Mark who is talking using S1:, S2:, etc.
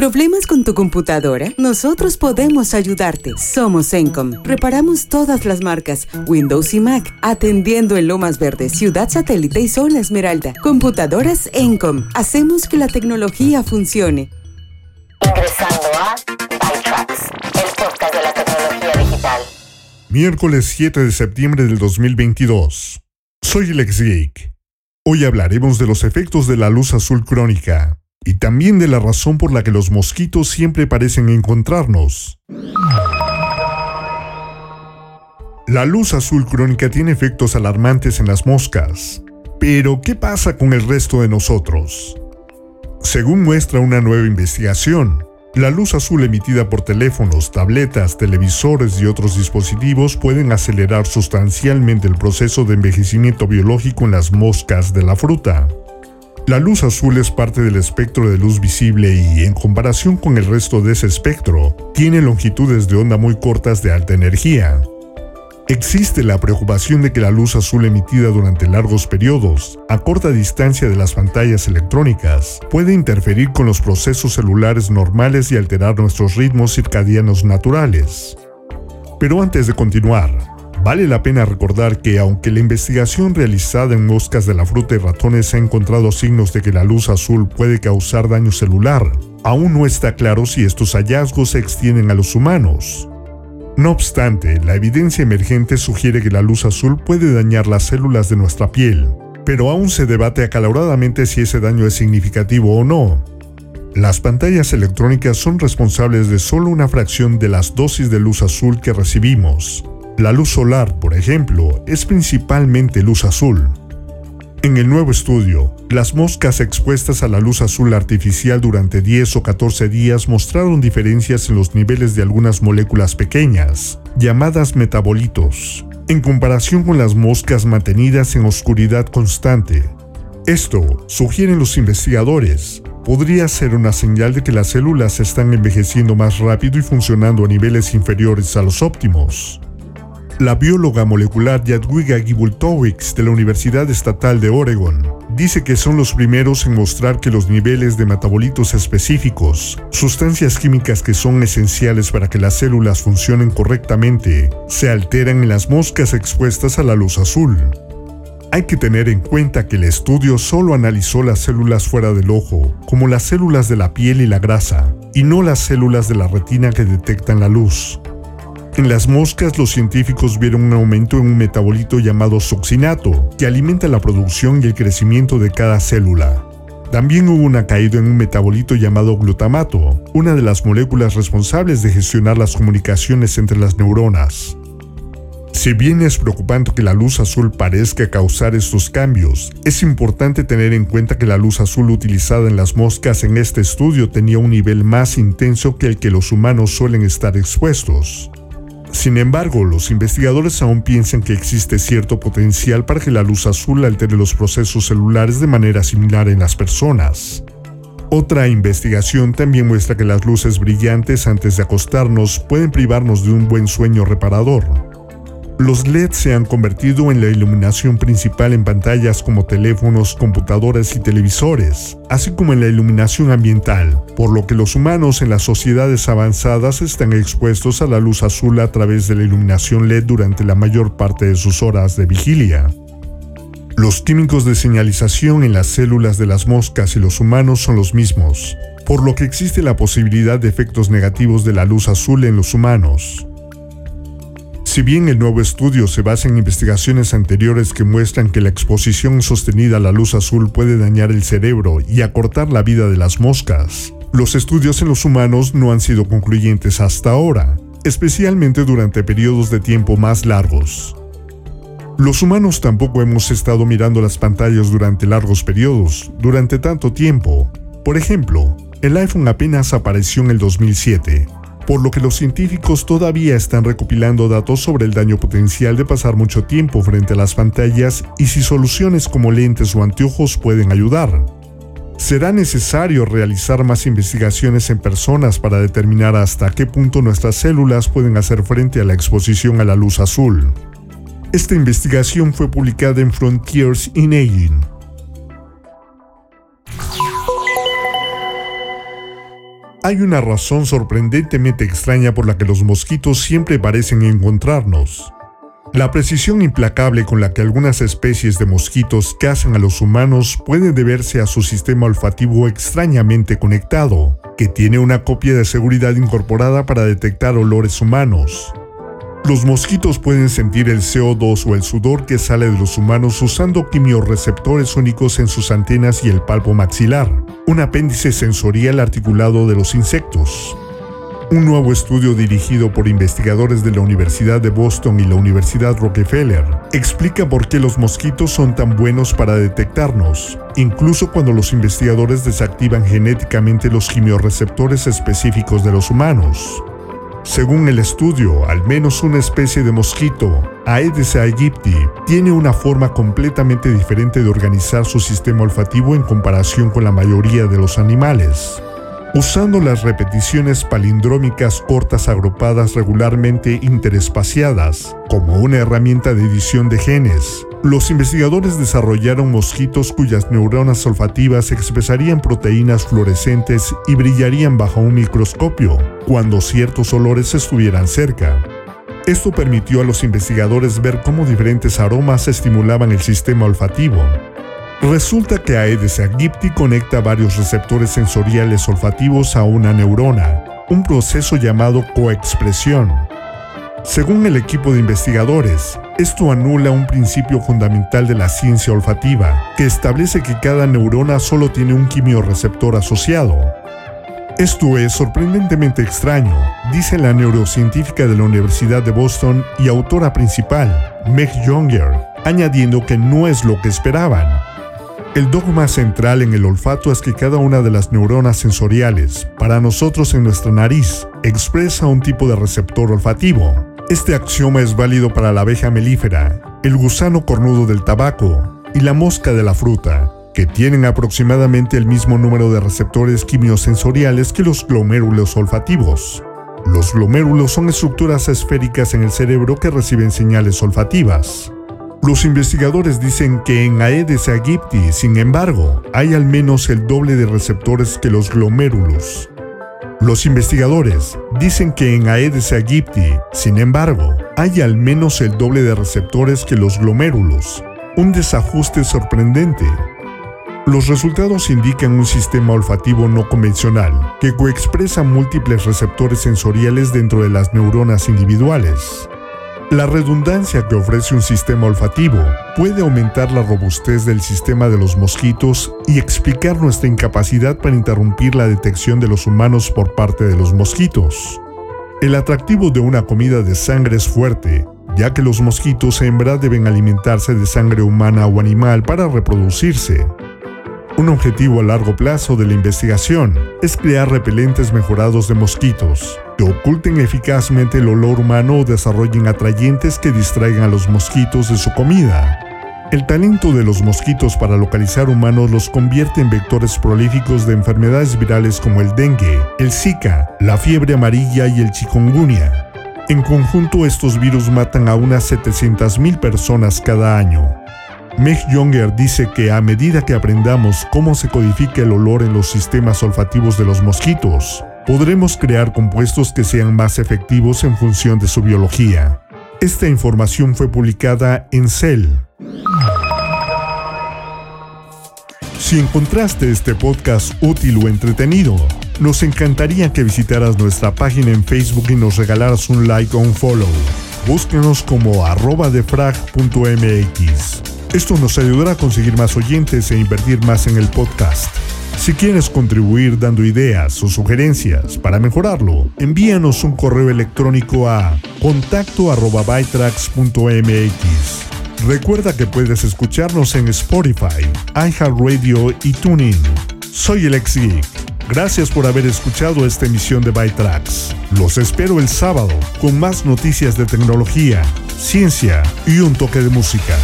S1: ¿Problemas con tu computadora? Nosotros podemos ayudarte. Somos Encom. Reparamos todas las marcas, Windows y Mac, atendiendo en Lomas Verdes, Ciudad Satélite y Zona Esmeralda. Computadoras Encom. Hacemos que la tecnología funcione.
S2: Ingresando a ByTrax, el podcast de la tecnología digital.
S3: Miércoles 7 de septiembre del 2022. Soy Lex Geek. Hoy hablaremos de los efectos de la luz azul crónica y también de la razón por la que los mosquitos siempre parecen encontrarnos. La luz azul crónica tiene efectos alarmantes en las moscas. Pero, ¿qué pasa con el resto de nosotros? Según muestra una nueva investigación, la luz azul emitida por teléfonos, tabletas, televisores y otros dispositivos pueden acelerar sustancialmente el proceso de envejecimiento biológico en las moscas de la fruta. La luz azul es parte del espectro de luz visible y, en comparación con el resto de ese espectro, tiene longitudes de onda muy cortas de alta energía. Existe la preocupación de que la luz azul emitida durante largos periodos, a corta distancia de las pantallas electrónicas, puede interferir con los procesos celulares normales y alterar nuestros ritmos circadianos naturales. Pero antes de continuar, Vale la pena recordar que aunque la investigación realizada en moscas de la fruta y ratones ha encontrado signos de que la luz azul puede causar daño celular, aún no está claro si estos hallazgos se extienden a los humanos. No obstante, la evidencia emergente sugiere que la luz azul puede dañar las células de nuestra piel, pero aún se debate acaloradamente si ese daño es significativo o no. Las pantallas electrónicas son responsables de solo una fracción de las dosis de luz azul que recibimos, la luz solar, por ejemplo, es principalmente luz azul. En el nuevo estudio, las moscas expuestas a la luz azul artificial durante 10 o 14 días mostraron diferencias en los niveles de algunas moléculas pequeñas, llamadas metabolitos, en comparación con las moscas mantenidas en oscuridad constante. Esto, sugieren los investigadores, podría ser una señal de que las células están envejeciendo más rápido y funcionando a niveles inferiores a los óptimos. La bióloga molecular Jadwiga Gibultowicz de la Universidad Estatal de Oregon dice que son los primeros en mostrar que los niveles de metabolitos específicos, sustancias químicas que son esenciales para que las células funcionen correctamente, se alteran en las moscas expuestas a la luz azul. Hay que tener en cuenta que el estudio solo analizó las células fuera del ojo, como las células de la piel y la grasa, y no las células de la retina que detectan la luz. En las moscas los científicos vieron un aumento en un metabolito llamado succinato, que alimenta la producción y el crecimiento de cada célula. También hubo una caída en un metabolito llamado glutamato, una de las moléculas responsables de gestionar las comunicaciones entre las neuronas. Si bien es preocupante que la luz azul parezca causar estos cambios, es importante tener en cuenta que la luz azul utilizada en las moscas en este estudio tenía un nivel más intenso que el que los humanos suelen estar expuestos. Sin embargo, los investigadores aún piensan que existe cierto potencial para que la luz azul altere los procesos celulares de manera similar en las personas. Otra investigación también muestra que las luces brillantes antes de acostarnos pueden privarnos de un buen sueño reparador. Los LED se han convertido en la iluminación principal en pantallas como teléfonos, computadoras y televisores, así como en la iluminación ambiental, por lo que los humanos en las sociedades avanzadas están expuestos a la luz azul a través de la iluminación LED durante la mayor parte de sus horas de vigilia. Los químicos de señalización en las células de las moscas y los humanos son los mismos, por lo que existe la posibilidad de efectos negativos de la luz azul en los humanos. Si bien el nuevo estudio se basa en investigaciones anteriores que muestran que la exposición sostenida a la luz azul puede dañar el cerebro y acortar la vida de las moscas, los estudios en los humanos no han sido concluyentes hasta ahora, especialmente durante periodos de tiempo más largos. Los humanos tampoco hemos estado mirando las pantallas durante largos periodos, durante tanto tiempo. Por ejemplo, el iPhone apenas apareció en el 2007, por lo que los científicos todavía están recopilando datos sobre el daño potencial de pasar mucho tiempo frente a las pantallas y si soluciones como lentes o anteojos pueden ayudar. Será necesario realizar más investigaciones en personas para determinar hasta qué punto nuestras células pueden hacer frente a la exposición a la luz azul. Esta investigación fue publicada en Frontiers in Aging, Hay una razón sorprendentemente extraña por la que los mosquitos siempre parecen encontrarnos. La precisión implacable con la que algunas especies de mosquitos cazan a los humanos puede deberse a su sistema olfativo extrañamente conectado, que tiene una copia de seguridad incorporada para detectar olores humanos. Los mosquitos pueden sentir el CO2 o el sudor que sale de los humanos usando quimiorreceptores únicos en sus antenas y el palpo maxilar, un apéndice sensorial articulado de los insectos. Un nuevo estudio dirigido por investigadores de la Universidad de Boston y la Universidad Rockefeller explica por qué los mosquitos son tan buenos para detectarnos, incluso cuando los investigadores desactivan genéticamente los quimiorreceptores específicos de los humanos. Según el estudio, al menos una especie de mosquito, Aedes aegypti, tiene una forma completamente diferente de organizar su sistema olfativo en comparación con la mayoría de los animales. Usando las repeticiones palindrómicas cortas agrupadas regularmente interespaciadas como una herramienta de edición de genes, los investigadores desarrollaron mosquitos cuyas neuronas olfativas expresarían proteínas fluorescentes y brillarían bajo un microscopio cuando ciertos olores estuvieran cerca. Esto permitió a los investigadores ver cómo diferentes aromas estimulaban el sistema olfativo. Resulta que Aedes aegypti conecta varios receptores sensoriales olfativos a una neurona, un proceso llamado coexpresión. Según el equipo de investigadores, esto anula un principio fundamental de la ciencia olfativa, que establece que cada neurona solo tiene un quimiorreceptor asociado. Esto es sorprendentemente extraño, dice la neurocientífica de la Universidad de Boston y autora principal, Meg Younger, añadiendo que no es lo que esperaban. El dogma central en el olfato es que cada una de las neuronas sensoriales, para nosotros en nuestra nariz, expresa un tipo de receptor olfativo. Este axioma es válido para la abeja melífera, el gusano cornudo del tabaco y la mosca de la fruta, que tienen aproximadamente el mismo número de receptores quimiosensoriales que los glomérulos olfativos. Los glomérulos son estructuras esféricas en el cerebro que reciben señales olfativas. Los investigadores dicen que en Aedes aegypti, sin embargo, hay al menos el doble de receptores que los glomérulos. Los investigadores dicen que en Aedes aegypti, sin embargo, hay al menos el doble de receptores que los glomérulos, un desajuste sorprendente. Los resultados indican un sistema olfativo no convencional que coexpresa múltiples receptores sensoriales dentro de las neuronas individuales. La redundancia que ofrece un sistema olfativo puede aumentar la robustez del sistema de los mosquitos y explicar nuestra incapacidad para interrumpir la detección de los humanos por parte de los mosquitos. El atractivo de una comida de sangre es fuerte, ya que los mosquitos hembra deben alimentarse de sangre humana o animal para reproducirse. Un objetivo a largo plazo de la investigación es crear repelentes mejorados de mosquitos, que oculten eficazmente el olor humano o desarrollen atrayentes que distraigan a los mosquitos de su comida. El talento de los mosquitos para localizar humanos los convierte en vectores prolíficos de enfermedades virales como el dengue, el zika, la fiebre amarilla y el chikungunya. En conjunto estos virus matan a unas 700.000 personas cada año. Meg Younger dice que a medida que aprendamos cómo se codifica el olor en los sistemas olfativos de los mosquitos, podremos crear compuestos que sean más efectivos en función de su biología. Esta información fue publicada en Cell. Si encontraste este podcast útil o entretenido, nos encantaría que visitaras nuestra página en Facebook y nos regalaras un like o un follow. Búsquenos como arroba defrag.mx. Esto nos ayudará a conseguir más oyentes e invertir más en el podcast. Si quieres contribuir dando ideas o sugerencias para mejorarlo, envíanos un correo electrónico a contacto@bytrax.mx. Recuerda que puedes escucharnos en Spotify, iHeartRadio y TuneIn. Soy el ex Geek. Gracias por haber escuchado esta emisión de Bytrax. Los espero el sábado con más noticias de tecnología, ciencia y un toque de música.